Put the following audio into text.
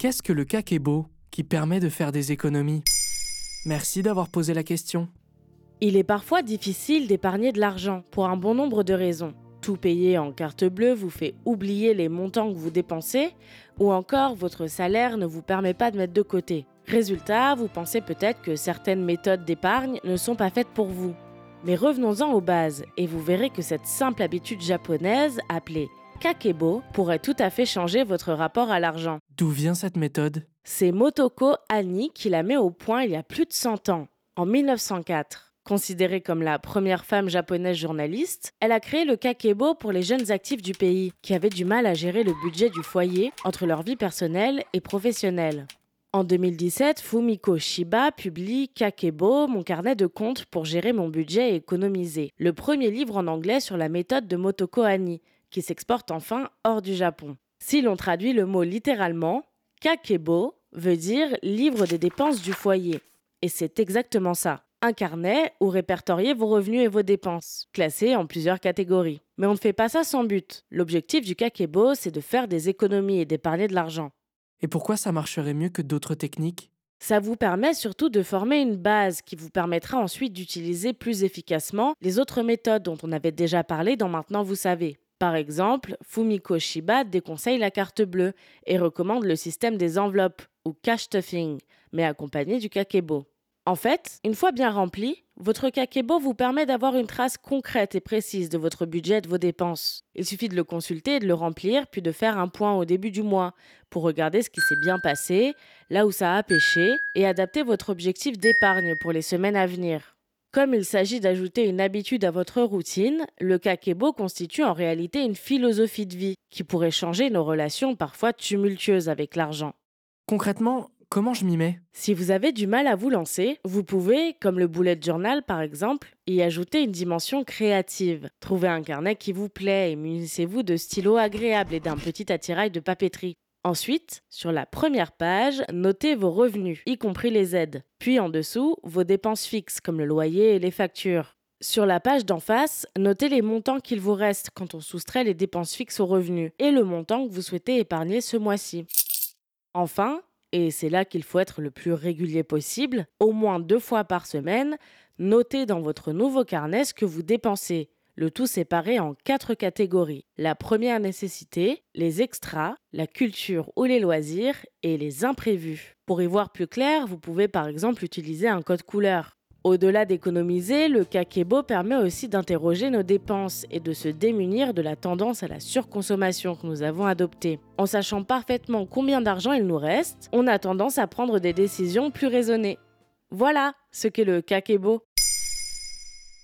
Qu'est-ce que le kakebo qui permet de faire des économies? Merci d'avoir posé la question. Il est parfois difficile d'épargner de l'argent pour un bon nombre de raisons. Tout payer en carte bleue vous fait oublier les montants que vous dépensez, ou encore votre salaire ne vous permet pas de mettre de côté. Résultat, vous pensez peut-être que certaines méthodes d'épargne ne sont pas faites pour vous. Mais revenons-en aux bases, et vous verrez que cette simple habitude japonaise, appelée kakebo, pourrait tout à fait changer votre rapport à l'argent. D'où vient cette méthode? C'est Motoko Ani qui la met au point il y a plus de 100 ans, en 1904. Considérée comme la première femme japonaise journaliste, elle a créé le kakebo pour les jeunes actifs du pays qui avaient du mal à gérer le budget du foyer entre leur vie personnelle et professionnelle. En 2017, Fumiko Shiba publie Kakebo, mon carnet de comptes pour gérer mon budget et économiser, le premier livre en anglais sur la méthode de Motoko Ani, qui s'exporte enfin hors du Japon. Si l'on traduit le mot littéralement, Kakebo veut dire livre des dépenses du foyer. Et c'est exactement ça un carnet où répertorier vos revenus et vos dépenses, classés en plusieurs catégories. Mais on ne fait pas ça sans but. L'objectif du kakebo, c'est de faire des économies et d'épargner de l'argent. Et pourquoi ça marcherait mieux que d'autres techniques? Ça vous permet surtout de former une base qui vous permettra ensuite d'utiliser plus efficacement les autres méthodes dont on avait déjà parlé dans Maintenant vous savez. Par exemple, Fumiko Shiba déconseille la carte bleue et recommande le système des enveloppes ou cash stuffing, mais accompagné du kakebo. En fait, une fois bien rempli, votre kakebo vous permet d'avoir une trace concrète et précise de votre budget et de vos dépenses. Il suffit de le consulter et de le remplir, puis de faire un point au début du mois pour regarder ce qui s'est bien passé, là où ça a pêché, et adapter votre objectif d'épargne pour les semaines à venir. Comme il s'agit d'ajouter une habitude à votre routine, le kakebo constitue en réalité une philosophie de vie qui pourrait changer nos relations parfois tumultueuses avec l'argent. Concrètement, Comment je m'y mets? Si vous avez du mal à vous lancer, vous pouvez, comme le bullet journal par exemple, y ajouter une dimension créative. Trouvez un carnet qui vous plaît et munissez-vous de stylos agréables et d'un petit attirail de papeterie. Ensuite, sur la première page, notez vos revenus, y compris les aides. Puis en dessous, vos dépenses fixes comme le loyer et les factures. Sur la page d'en face, notez les montants qu'il vous reste quand on soustrait les dépenses fixes aux revenus et le montant que vous souhaitez épargner ce mois-ci. Enfin, et c'est là qu'il faut être le plus régulier possible, au moins deux fois par semaine, notez dans votre nouveau carnet ce que vous dépensez, le tout séparé en quatre catégories. La première nécessité, les extras, la culture ou les loisirs et les imprévus. Pour y voir plus clair, vous pouvez par exemple utiliser un code couleur. Au-delà d'économiser, le kakebo permet aussi d'interroger nos dépenses et de se démunir de la tendance à la surconsommation que nous avons adoptée. En sachant parfaitement combien d'argent il nous reste, on a tendance à prendre des décisions plus raisonnées. Voilà ce qu'est le kakebo.